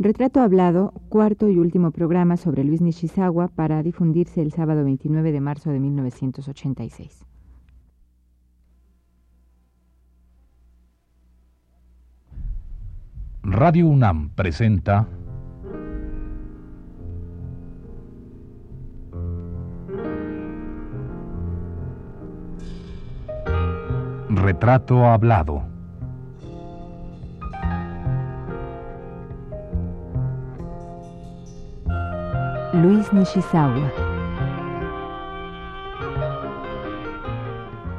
Retrato Hablado, cuarto y último programa sobre Luis Nishizawa para difundirse el sábado 29 de marzo de 1986. Radio UNAM presenta Retrato Hablado. Luis Nishizawa.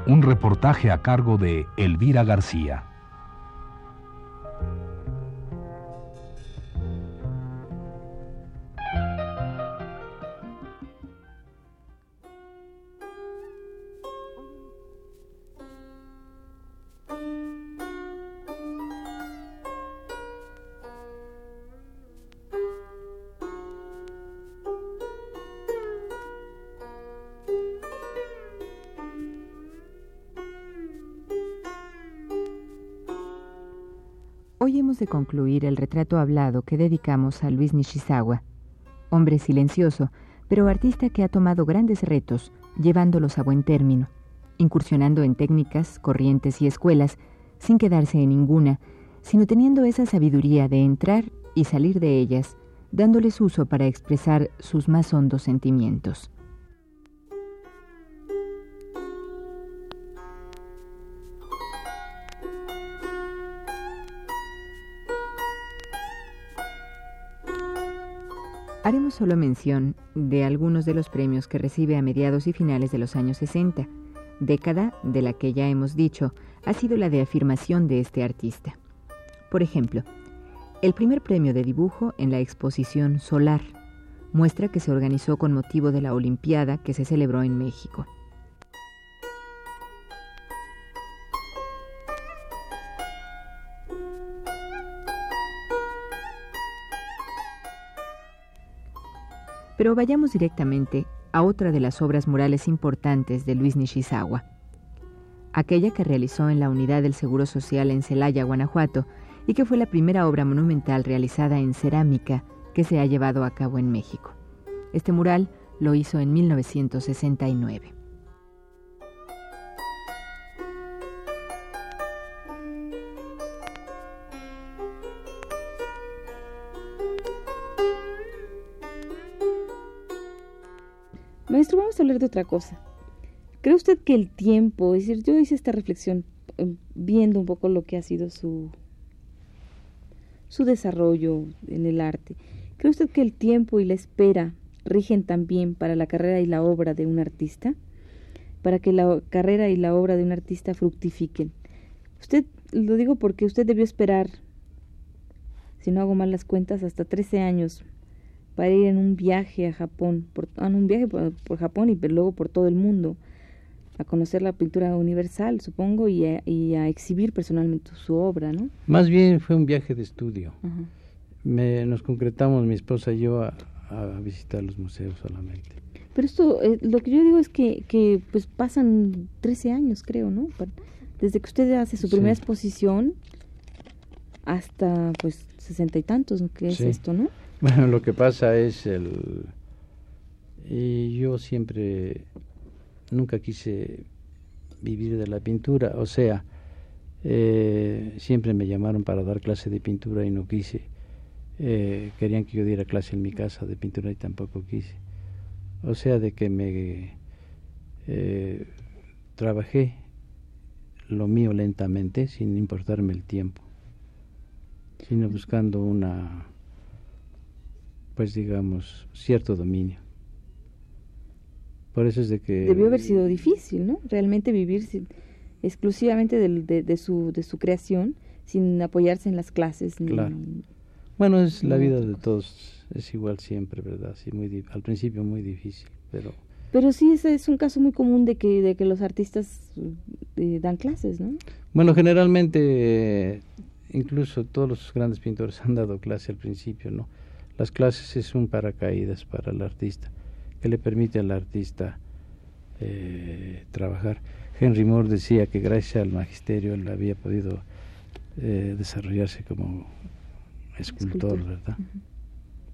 Un reportaje a cargo de Elvira García. Hoy hemos de concluir el retrato hablado que dedicamos a Luis Nishizawa, hombre silencioso, pero artista que ha tomado grandes retos, llevándolos a buen término, incursionando en técnicas, corrientes y escuelas, sin quedarse en ninguna, sino teniendo esa sabiduría de entrar y salir de ellas, dándoles uso para expresar sus más hondos sentimientos. Haremos solo mención de algunos de los premios que recibe a mediados y finales de los años 60, década de la que ya hemos dicho ha sido la de afirmación de este artista. Por ejemplo, el primer premio de dibujo en la exposición Solar, muestra que se organizó con motivo de la Olimpiada que se celebró en México. Pero vayamos directamente a otra de las obras murales importantes de Luis Nishizawa, aquella que realizó en la Unidad del Seguro Social en Celaya, Guanajuato, y que fue la primera obra monumental realizada en cerámica que se ha llevado a cabo en México. Este mural lo hizo en 1969. Maestro, vamos a hablar de otra cosa. ¿Cree usted que el tiempo, es decir, yo hice esta reflexión eh, viendo un poco lo que ha sido su, su desarrollo en el arte. ¿Cree usted que el tiempo y la espera rigen también para la carrera y la obra de un artista? Para que la carrera y la obra de un artista fructifiquen. Usted, lo digo porque usted debió esperar, si no hago mal las cuentas, hasta 13 años para ir en un viaje a Japón, por, en un viaje por, Japón y luego por todo el mundo, a conocer la pintura universal, supongo, y a, exhibir personalmente su obra, ¿no? Más bien fue un viaje de estudio. Me, nos concretamos, mi esposa y yo, a, visitar los museos solamente. Pero esto, eh, lo que yo digo es que, que pues pasan 13 años, creo, ¿no? Desde que usted hace su primera exposición hasta, pues, sesenta y tantos, ¿qué es esto, no? Bueno, lo que pasa es el... Y yo siempre, nunca quise vivir de la pintura, o sea, eh, siempre me llamaron para dar clase de pintura y no quise. Eh, querían que yo diera clase en mi casa de pintura y tampoco quise. O sea, de que me eh, trabajé lo mío lentamente, sin importarme el tiempo, sino buscando una pues digamos, cierto dominio. Por eso es de que... Debió haber sido difícil, ¿no? Realmente vivir exclusivamente de, de, su, de su creación, sin apoyarse en las clases. claro. Bueno, es la vida de todos, es igual siempre, ¿verdad? Sí, muy al principio muy difícil, pero... Pero sí, ese es un caso muy común de que, de que los artistas eh, dan clases, ¿no? Bueno, generalmente, incluso todos los grandes pintores han dado clase al principio, ¿no? Las clases es un paracaídas para el artista, que le permite al artista eh, trabajar. Henry Moore decía que gracias al magisterio él había podido eh, desarrollarse como escultor, ¿verdad?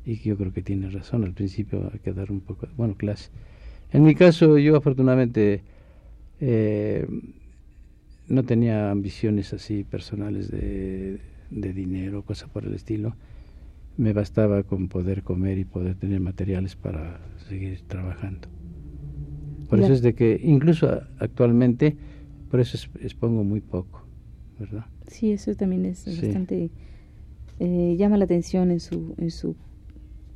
Y yo creo que tiene razón, al principio hay que dar un poco, bueno, clase. En mi caso, yo afortunadamente eh, no tenía ambiciones así personales de, de dinero, cosas por el estilo. Me bastaba con poder comer y poder tener materiales para seguir trabajando. Por eso es de que incluso actualmente, por eso expongo muy poco, ¿verdad? Sí, eso también es bastante eh, llama la atención en su en su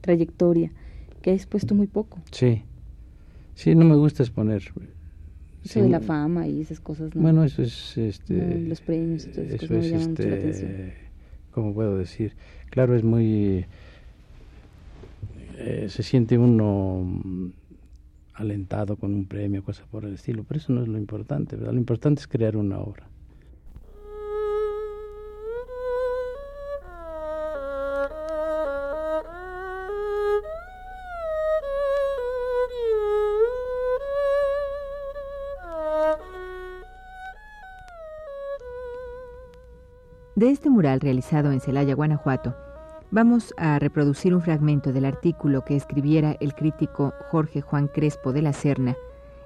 trayectoria, que ha expuesto muy poco. Sí, sí, no me gusta exponer. Eso de la fama y esas cosas, ¿no? Bueno, eso es, este, los premios y eso es, este, ¿cómo puedo decir? Claro, es muy, eh, se siente uno alentado con un premio, cosas por el estilo, pero eso no es lo importante, ¿verdad? Lo importante es crear una obra. De este mural realizado en Celaya, Guanajuato, vamos a reproducir un fragmento del artículo que escribiera el crítico Jorge Juan Crespo de la Serna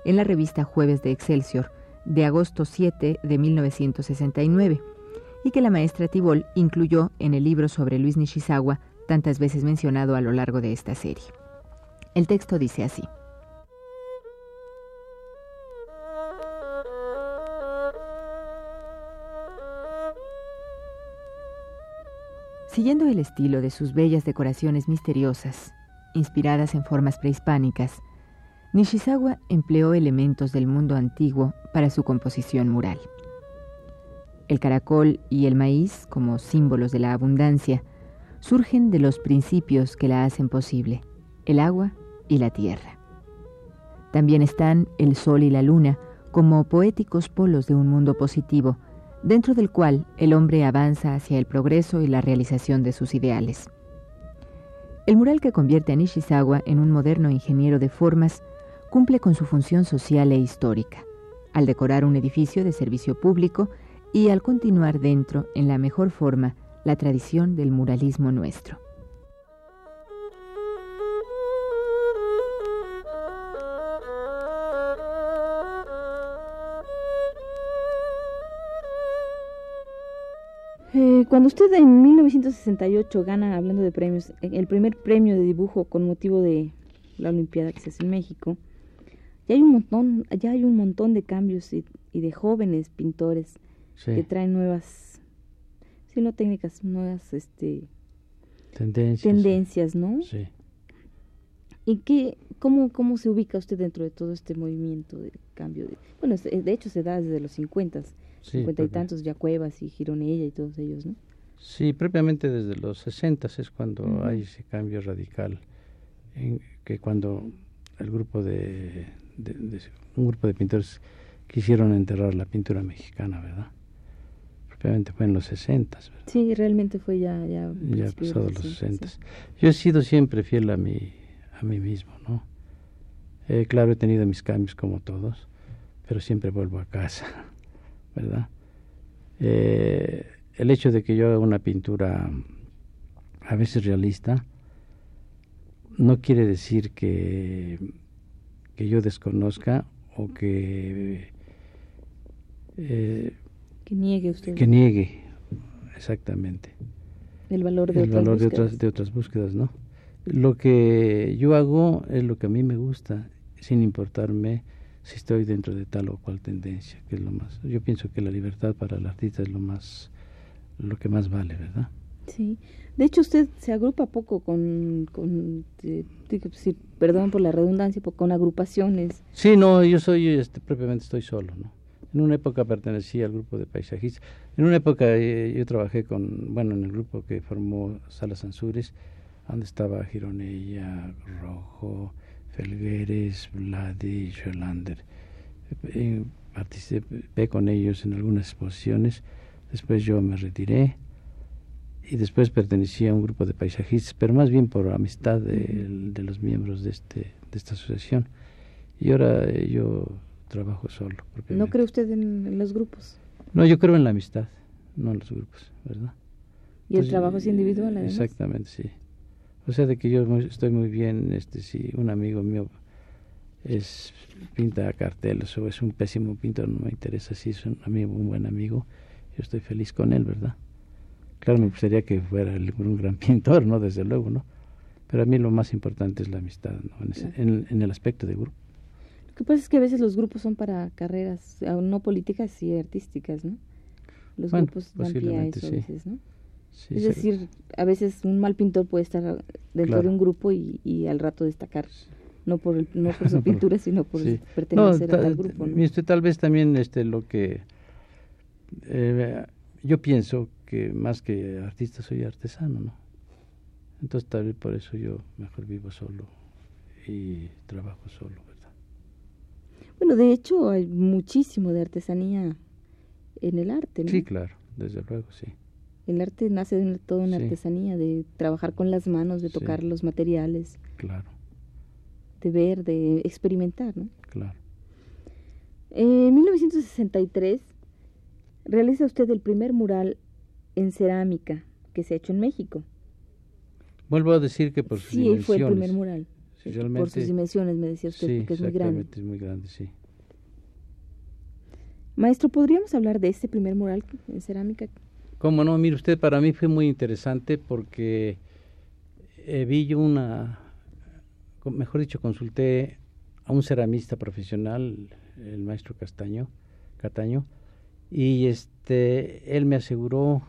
en la revista Jueves de Excelsior de agosto 7 de 1969 y que la maestra Tibol incluyó en el libro sobre Luis Nishizawa tantas veces mencionado a lo largo de esta serie. El texto dice así. Siguiendo el estilo de sus bellas decoraciones misteriosas, inspiradas en formas prehispánicas, Nishizawa empleó elementos del mundo antiguo para su composición mural. El caracol y el maíz, como símbolos de la abundancia, surgen de los principios que la hacen posible, el agua y la tierra. También están el sol y la luna como poéticos polos de un mundo positivo dentro del cual el hombre avanza hacia el progreso y la realización de sus ideales. El mural que convierte a Nishizawa en un moderno ingeniero de formas cumple con su función social e histórica, al decorar un edificio de servicio público y al continuar dentro, en la mejor forma, la tradición del muralismo nuestro. Cuando usted en 1968 gana, hablando de premios, el primer premio de dibujo con motivo de la Olimpiada que se hace en México, ya hay un montón, ya hay un montón de cambios y, de jóvenes pintores que traen nuevas, si no técnicas, nuevas este, tendencias, tendencias ¿no? Sí. ¿Y qué, cómo, cómo se ubica usted dentro de todo este movimiento de cambio? De, bueno, de hecho se da desde los 50 cincuenta y tantos ya Cuevas y Gironella y todos ellos, ¿no? Sí, propiamente desde los sesentas es cuando hay ese cambio radical, en que cuando el grupo de, un grupo de pintores quisieron enterrar la pintura mexicana, ¿verdad? Propiamente fue en los sesentas. Sí, realmente fue ya ya, ya pasado los sesentas. Yo he sido siempre fiel a mí a mí mismo, ¿no? Eh, claro, he tenido mis cambios como todos, pero siempre vuelvo a casa. ¿verdad? Eh, el hecho de que yo haga una pintura a veces realista no quiere decir que, que yo desconozca o que eh, que niegue usted que niegue exactamente el valor de el otras valor de otras de otras búsquedas no lo que yo hago es lo que a mí me gusta sin importarme si estoy dentro de tal o cual tendencia, que es lo más. Yo pienso que la libertad para el artista es lo más, lo que más vale, ¿verdad? Sí. De hecho, usted se agrupa poco con, con perdón por la redundancia, con agrupaciones. Sí, no, yo soy, este, propiamente estoy solo, ¿no? En una época pertenecía al grupo de paisajistas. En una época eh, yo trabajé con, bueno, en el grupo que formó Salas Ansures, donde estaba Gironella, Rojo, Felgueres, Vladi, Scholander. Eh, participé con ellos en algunas exposiciones, después yo me retiré y después pertenecía a un grupo de paisajistas, pero más bien por amistad de, los miembros de, este, de esta asociación. Y ahora eh, yo trabajo solo. ¿No cree usted en, los grupos? No, yo creo en la amistad, no en los grupos, ¿verdad? Y el trabajo es individual, además. Exactamente, sí. O sea, de que yo estoy muy bien, este, si un amigo mío es pinta carteles o es un pésimo pintor, no me interesa si es un amigo, un buen amigo, yo estoy feliz con él, ¿verdad? Claro, me gustaría que fuera un gran pintor, ¿no? Desde luego, ¿no? Pero a mí lo más importante es la amistad, ¿no? En, en, el aspecto de grupo. Lo que pasa es que a veces los grupos son para carreras, no políticas y artísticas, ¿no? Los grupos pie a eso a veces, ¿no? Es decir, a veces un mal pintor puede estar dentro de un grupo y, al rato destacar, no por, el, no por su pintura, sino por pertenecer al grupo. ¿no? tal vez también este, lo que eh, yo pienso que más que artista soy artesano, ¿no? Entonces tal vez por eso yo mejor vivo solo y trabajo solo, ¿verdad? Bueno, de hecho hay muchísimo de artesanía en el arte, ¿no? Sí, claro, desde luego, sí. El arte nace de toda una artesanía, de trabajar con las manos, de tocar los materiales. Claro. De ver, de experimentar, ¿no? Claro. En 1963 realiza usted el primer mural en cerámica que se ha hecho en México. Vuelvo a decir que por sus dimensiones. Sí, fue el primer mural. por sus dimensiones, me decía usted, porque es muy grande. es muy grande, sí. Maestro, ¿podríamos hablar de este primer mural en cerámica Cómo no, mire usted, para mí fue muy interesante porque eh, vi yo una, mejor dicho, consulté a un ceramista profesional, el maestro Castaño, Cataño, y este, él me aseguró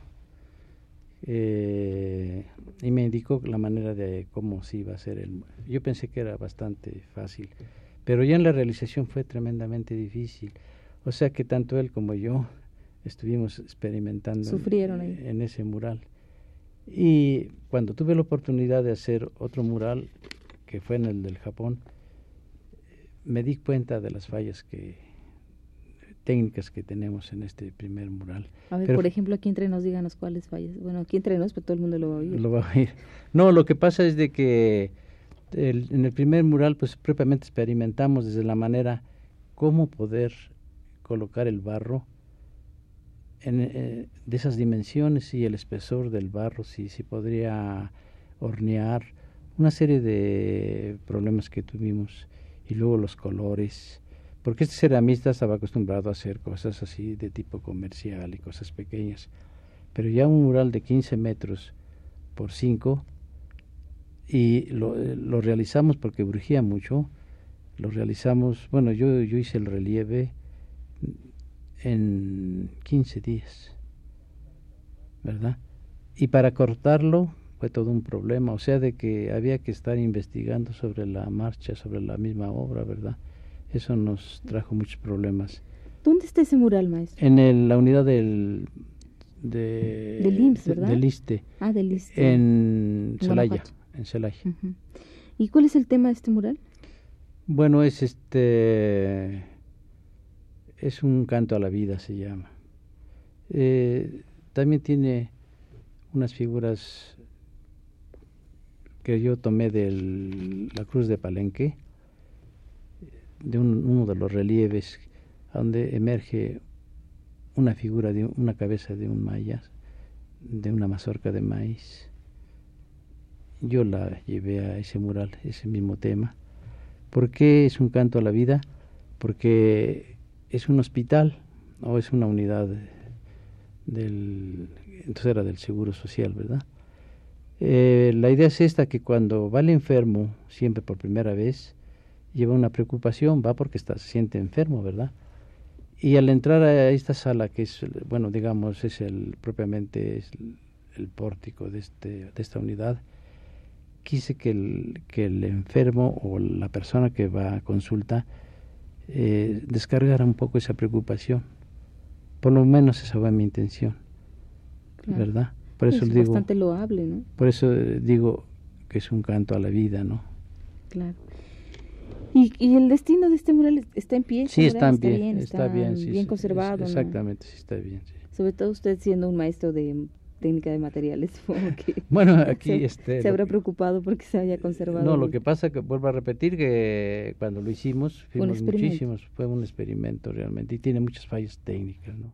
eh, y me indicó la manera de cómo se iba a hacer el. Yo pensé que era bastante fácil, pero ya en la realización fue tremendamente difícil. O sea que tanto él como yo estuvimos experimentando en, ese mural. Y cuando tuve la oportunidad de hacer otro mural, que fue en el del Japón, me di cuenta de las fallas que técnicas que tenemos en este primer mural. A ver, por ejemplo, aquí entre nos díganos cuáles fallas. Bueno, aquí entre nos, pero todo el mundo lo va a oír. Lo va a oír. No, lo que pasa es de que en el primer mural, pues propiamente experimentamos desde la manera cómo poder colocar el barro eh, de esas dimensiones y el espesor del barro, si, si podría hornear, una serie de problemas que tuvimos. Y luego los colores, porque este ceramista estaba acostumbrado a hacer cosas así de tipo comercial y cosas pequeñas, pero ya un mural de 15 metros por 5 y lo, eh, lo realizamos porque brujía mucho, lo realizamos, bueno, yo, yo hice el relieve, en 15 días, ¿verdad? Y para cortarlo fue todo un problema, o sea, de que había que estar investigando sobre la marcha, sobre la misma obra, ¿verdad? Eso nos trajo muchos problemas. ¿Dónde está ese mural, maestro? En la unidad del... De, del IMSS, ¿verdad? Del ISTE. Ah, del ISTE. En Celaya. En Celaya. ¿Y cuál es el tema de este mural? Bueno, es este es un canto a la vida, se llama. Eh, también tiene unas figuras que yo tomé de la cruz de Palenque, de uno de los relieves, donde emerge una figura de una cabeza de un maya, de una mazorca de maíz. Yo la llevé a ese mural, ese mismo tema. ¿Por qué es un canto a la vida? Porque es un hospital o es una unidad del, entonces era del Seguro Social, ¿verdad? Eh, la idea es esta, que cuando va el enfermo, siempre por primera vez, lleva una preocupación, va porque está, se siente enfermo, ¿verdad? Y al entrar a esta sala, que es, bueno, digamos, es el propiamente es el, pórtico de, este, de esta unidad, quise que el, que el enfermo o la persona que va a consulta eh, descargar un poco esa preocupación. Por lo menos esa fue mi intención, ¿verdad? Por eso es digo, bastante loable, ¿no? Por eso digo que es un canto a la vida, ¿no? Claro. ¿Y, y el destino de este mural está en pie? Sí, está, bien, está, bien, bien conservado. exactamente, sí está bien. Sobre todo usted siendo un maestro de técnica de materiales. bueno, aquí se, este, se habrá preocupado porque se haya conservado. No, lo que pasa que vuelvo a repetir que cuando lo hicimos fuimos muchísimos, fue un experimento realmente y tiene muchas fallas técnicas, ¿no?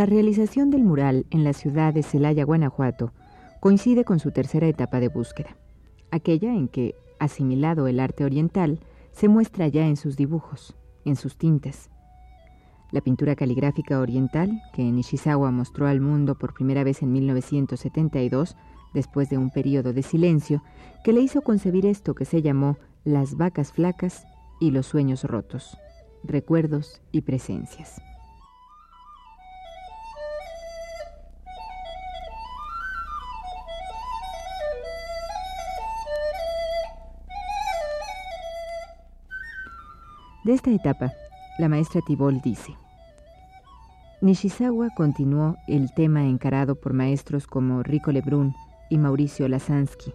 La realización del mural en la ciudad de Celaya, Guanajuato, coincide con su tercera etapa de búsqueda, aquella en que, asimilado el arte oriental, se muestra ya en sus dibujos, en sus tintas. La pintura caligráfica oriental, que Nishizawa mostró al mundo por primera vez en 1972, después de un periodo de silencio, que le hizo concebir esto que se llamó las vacas flacas y los sueños rotos, recuerdos y presencias. De esta etapa, la maestra Tibol dice, Nishizawa continuó el tema encarado por maestros como Rico Lebrun y Mauricio Lasansky,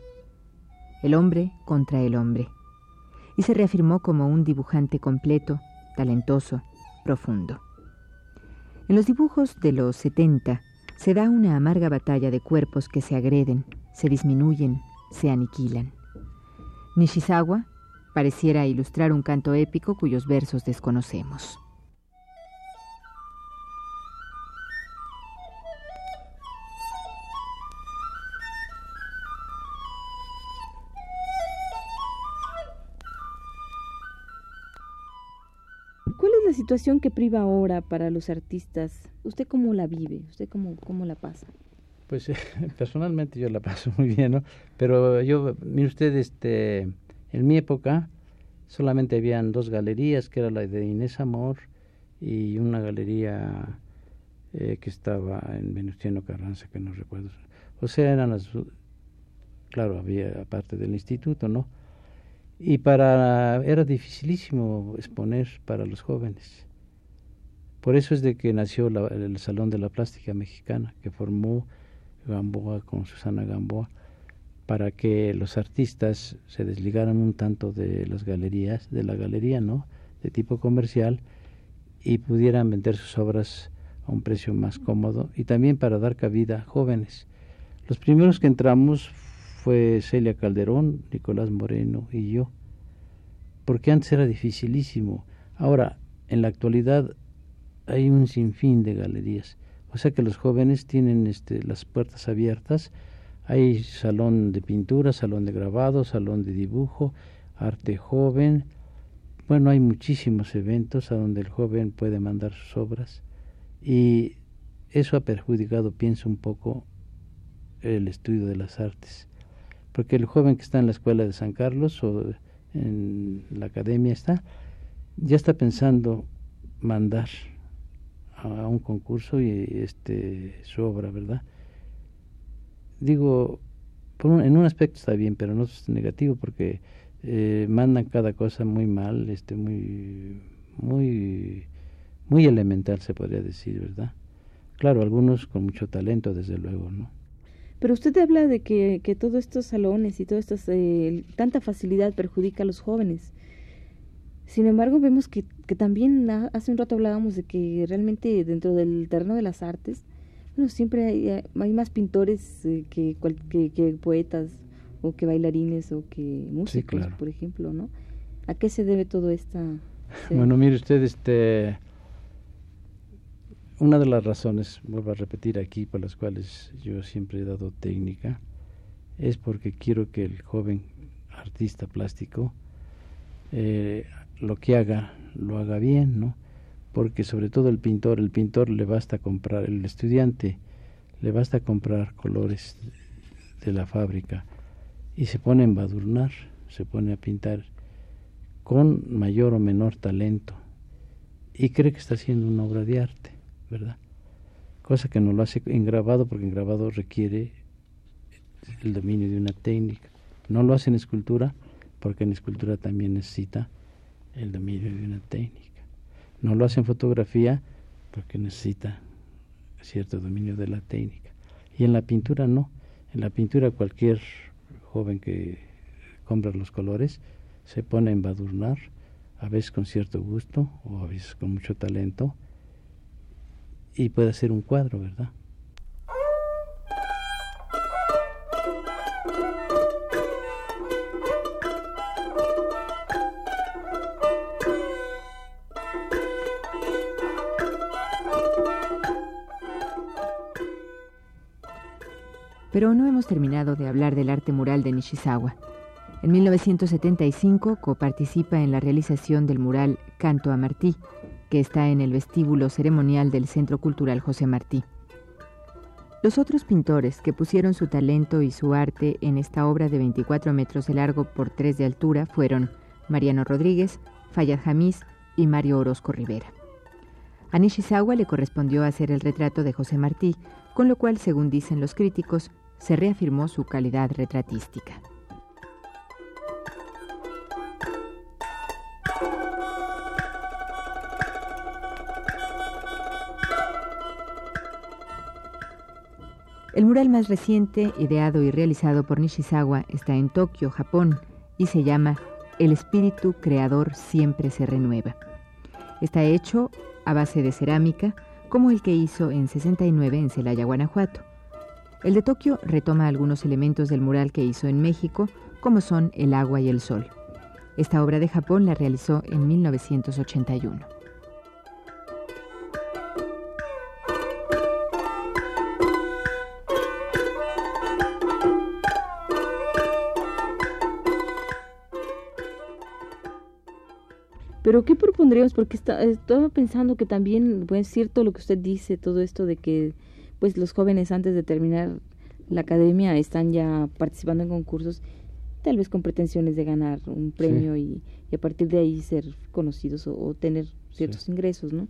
el hombre contra el hombre, y se reafirmó como un dibujante completo, talentoso, profundo. En los dibujos de los 70 se da una amarga batalla de cuerpos que se agreden, se disminuyen, se aniquilan. Nishizawa Pareciera ilustrar un canto épico cuyos versos desconocemos. ¿Cuál es la situación que priva ahora para los artistas? ¿Usted cómo la vive? ¿Usted cómo, cómo la pasa? Pues personalmente yo la paso muy bien, ¿no? Pero yo, mire usted, este, en mi época solamente habían dos galerías, que era la de Inés Amor y una galería eh, que estaba en Venustiano Carranza, que no recuerdo. O sea, eran las... Claro, había aparte del instituto, ¿no? Y para... era dificilísimo exponer para los jóvenes. Por eso es de que nació el Salón de la Plástica Mexicana, que formó Gamboa con Susana Gamboa para que los artistas se desligaran un tanto de las galerías, de la galería, ¿no? De tipo comercial y pudieran vender sus obras a un precio más cómodo y también para dar cabida a jóvenes. Los primeros que entramos fue Celia Calderón, Nicolás Moreno y yo, porque antes era dificilísimo. Ahora, en la actualidad hay un sinfín de galerías, o sea que los jóvenes tienen este, las puertas abiertas hay salón de pintura, salón de grabado, salón de dibujo, arte joven. Bueno, hay muchísimos eventos a donde el joven puede mandar sus obras y eso ha perjudicado, pienso un poco, el estudio de las artes. Porque el joven que está en la escuela de San Carlos o en la academia está, ya está pensando mandar a un concurso y este su obra, ¿verdad? Digo, en un aspecto está bien, pero no es negativo porque eh, mandan cada cosa muy mal, este, muy, muy, muy elemental se podría decir, ¿verdad? Claro, algunos con mucho talento, desde luego, ¿no? Pero usted habla de que, que todos estos salones y toda eh, tanta facilidad perjudica a los jóvenes. Sin embargo, vemos que, que también hace un rato hablábamos de que realmente dentro del terreno de las artes bueno, siempre hay, eh, hay más pintores eh, que, que, poetas o que bailarines o que músicos, por ejemplo, ¿no? ¿A qué se debe todo esto? Bueno, mire usted, este, una de las razones, vuelvo a repetir aquí, por las cuales yo siempre he dado técnica, es porque quiero que el joven artista plástico eh, lo que haga, lo haga bien, ¿no? Porque sobre todo el pintor, el pintor le basta comprar, el estudiante le basta comprar colores de la fábrica y se pone a embadurnar, se pone a pintar con mayor o menor talento y cree que está haciendo una obra de arte, ¿verdad? Cosa que no lo hace en grabado porque en grabado requiere el dominio de una técnica. No lo hace en escultura porque en escultura también necesita el dominio de una técnica. No lo hace en fotografía porque necesita cierto dominio de la técnica. Y en la pintura no. En la pintura cualquier joven que compra los colores se pone a embadurnar, a veces con cierto gusto o a veces con mucho talento, y puede hacer un cuadro, ¿verdad? Pero no hemos terminado de hablar del arte mural de Nishizawa. En 1975 coparticipa en la realización del mural Canto a Martí, que está en el vestíbulo ceremonial del Centro Cultural José Martí. Los otros pintores que pusieron su talento y su arte en esta obra de 24 metros de largo por 3 de altura fueron Mariano Rodríguez, Fayad Jamiz y Mario Orozco Rivera. A Nishizawa le correspondió hacer el retrato de José Martí, con lo cual, según dicen los críticos, se reafirmó su calidad retratística. El mural más reciente, ideado y realizado por Nishizawa, está en Tokio, Japón, y se llama El espíritu creador siempre se renueva. Está hecho a base de cerámica, como el que hizo en 69 en Celaya, Guanajuato. El de Tokio retoma algunos elementos del mural que hizo en México, como son el agua y el sol. Esta obra de Japón la realizó en 1981. Pero ¿qué propondríamos? Porque está, estaba pensando que también, pues es cierto lo que usted dice, todo esto de que pues los jóvenes antes de terminar la academia están ya participando en concursos, tal vez con pretensiones de ganar un premio y, a partir de ahí ser conocidos o, tener ciertos ingresos, ¿no?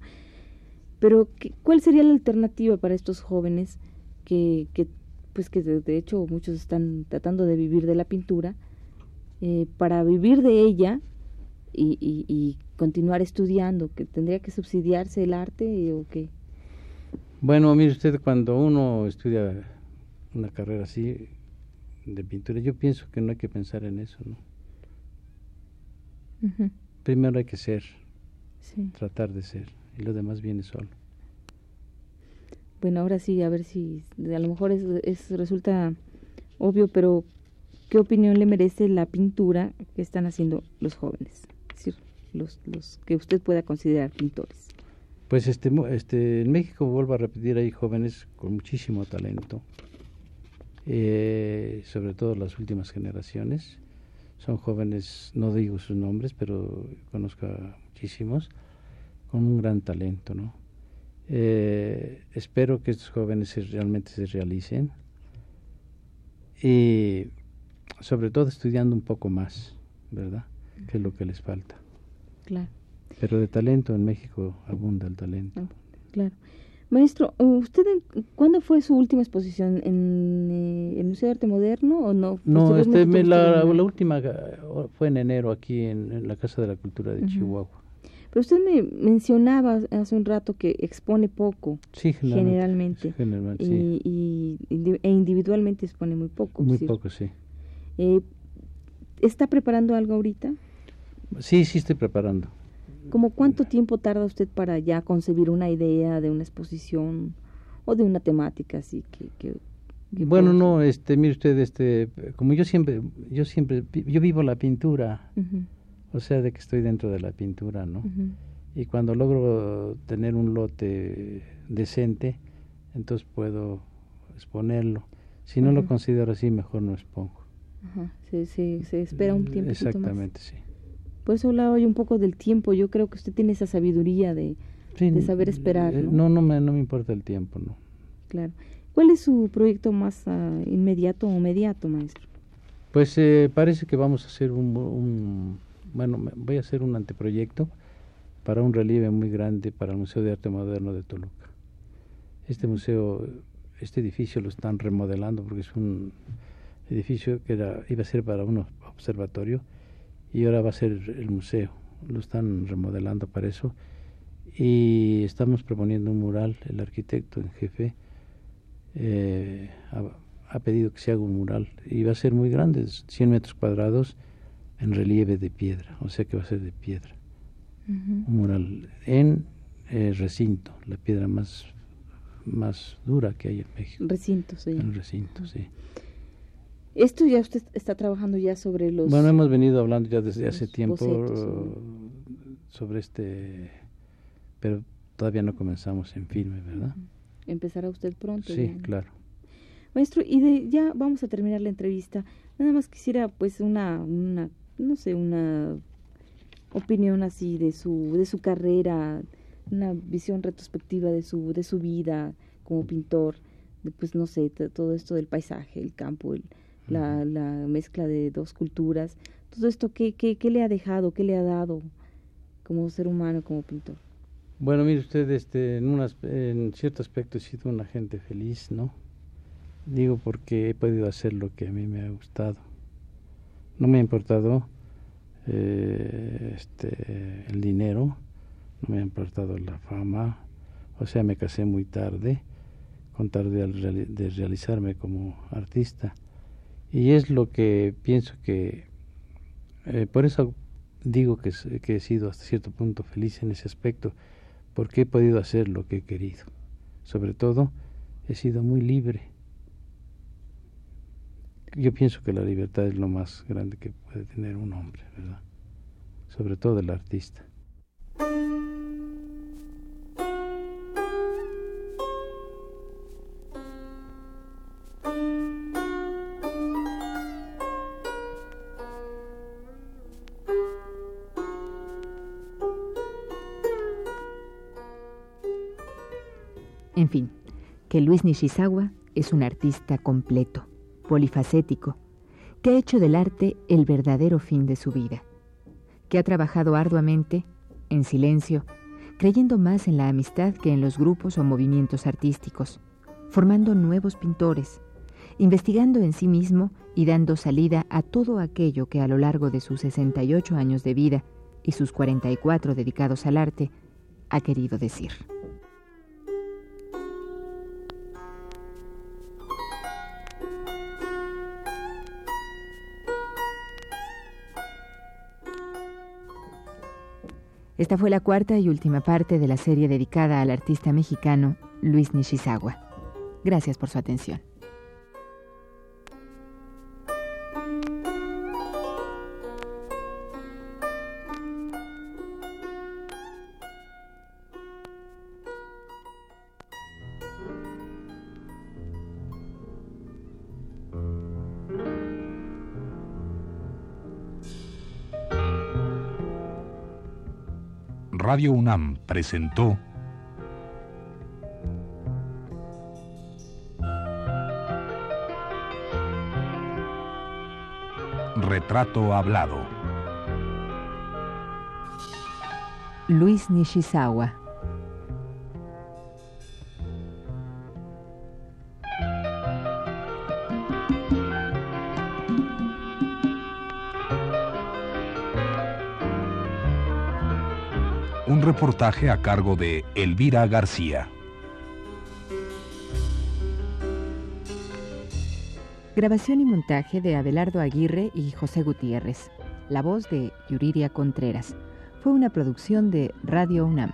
Pero ¿cuál sería la alternativa para estos jóvenes que, que pues que de, hecho muchos están tratando de vivir de la pintura, eh, para vivir de ella y, y, continuar estudiando, que tendría que subsidiarse el arte o qué? Bueno, mire usted, cuando uno estudia una carrera así de pintura, yo pienso que no hay que pensar en eso, ¿no? Primero hay que ser, tratar de ser, y lo demás viene solo. Bueno, ahora sí, a ver si a lo mejor es, resulta obvio, pero ¿qué opinión le merece la pintura que están haciendo los jóvenes? los, los que usted pueda considerar pintores? Pues este, este, en México, vuelvo a repetir, hay jóvenes con muchísimo talento, eh, sobre todo las últimas generaciones. Son jóvenes, no digo sus nombres, pero conozco a muchísimos, con un gran talento, ¿no? Eh, espero que estos jóvenes realmente se realicen y sobre todo estudiando un poco más, ¿verdad? Que es lo que les falta. Claro. Pero de talento en México abunda el talento. claro. Maestro, ¿usted cuándo fue su última exposición? ¿En eh, el Museo de Arte Moderno o no? No, este, la, la, última fue en enero aquí en, la Casa de la Cultura de Chihuahua. Pero usted me mencionaba hace un rato que expone poco, sí, generalmente, generalmente y, e individualmente expone muy poco. Muy poco, sí. Eh, ¿Está preparando algo ahorita? Sí, sí estoy preparando. ¿Cómo cuánto tiempo tarda usted para ya concebir una idea de una exposición o de una temática así que, bueno no este mire usted este como yo siempre yo siempre yo vivo la pintura. O sea de que estoy dentro de la pintura no y cuando logro tener un lote decente entonces puedo exponerlo. Si no lo considero así mejor no expongo. Ajá. Se, se, espera un tiempo exactamente sí por eso hablaba hoy un poco del tiempo. Yo creo que usted tiene esa sabiduría de, saber esperar. Eh, ¿no? No, me, no me importa el tiempo, ¿no? Claro. ¿Cuál es su proyecto más ah, inmediato o mediato, maestro? Pues eh, parece que vamos a hacer un, bueno, voy a hacer un anteproyecto para un relieve muy grande para el Museo de Arte Moderno de Toluca. Este museo, este edificio lo están remodelando porque es un edificio que era, iba a ser para un observatorio y ahora va a ser el museo. Lo están remodelando para eso y estamos proponiendo un mural. El arquitecto en jefe eh, ha, pedido que se haga un mural y va a ser muy grande, 100 metros cuadrados en relieve de piedra, o sea que va a ser de piedra. Un mural en eh, recinto, la piedra más más dura que hay en México. Recinto, sí. En recinto, sí. Esto ya usted está trabajando ya sobre los... Bueno, hemos venido hablando ya desde hace tiempo sobre este, pero todavía no comenzamos en firme, ¿verdad? Empezará usted pronto. Sí, claro. Maestro, y de, ya vamos a terminar la entrevista. Nada más quisiera pues una, una no sé, una opinión así de su, de su carrera, una visión retrospectiva de su, de su vida como pintor, pues no sé, todo esto del paisaje, el campo, la, la, mezcla de dos culturas, todo esto, ¿qué, qué, qué le ha dejado, qué le ha dado como ser humano, como pintor? Bueno, mire usted, este, en, unas, en cierto aspecto he sido una gente feliz, ¿no? Digo porque he podido hacer lo que a mí me ha gustado. No me ha importado eh, este, el dinero, no me ha importado la fama, o sea, me casé muy tarde, con tarde de realizarme como artista. Y es lo que pienso que, eh, por eso digo que, que he sido hasta cierto punto feliz en ese aspecto, porque he podido hacer lo que he querido. Sobre todo, he sido muy libre yo pienso que la libertad es lo más grande que puede tener un hombre, ¿verdad? Sobre todo el artista. Que Luis Nishizawa es un artista completo polifacético, que ha hecho del arte el verdadero fin de su vida, que ha trabajado arduamente, en silencio, creyendo más en la amistad que en los grupos o movimientos artísticos, formando nuevos pintores, investigando en sí mismo y dando salida a todo aquello que a lo largo de sus 68 años de vida y sus 44 dedicados al arte ha querido decir. Esta fue la cuarta y última parte de la serie dedicada al artista mexicano Luis Nishizawa. Gracias por su atención. Radio UNAM presentó Retrato Hablado. Luis Nishizawa reportaje a cargo de Elvira García. Grabación y montaje de Abelardo Aguirre y José Gutiérrez. La voz de Yuriria Contreras. Fue una producción de Radio UNAM.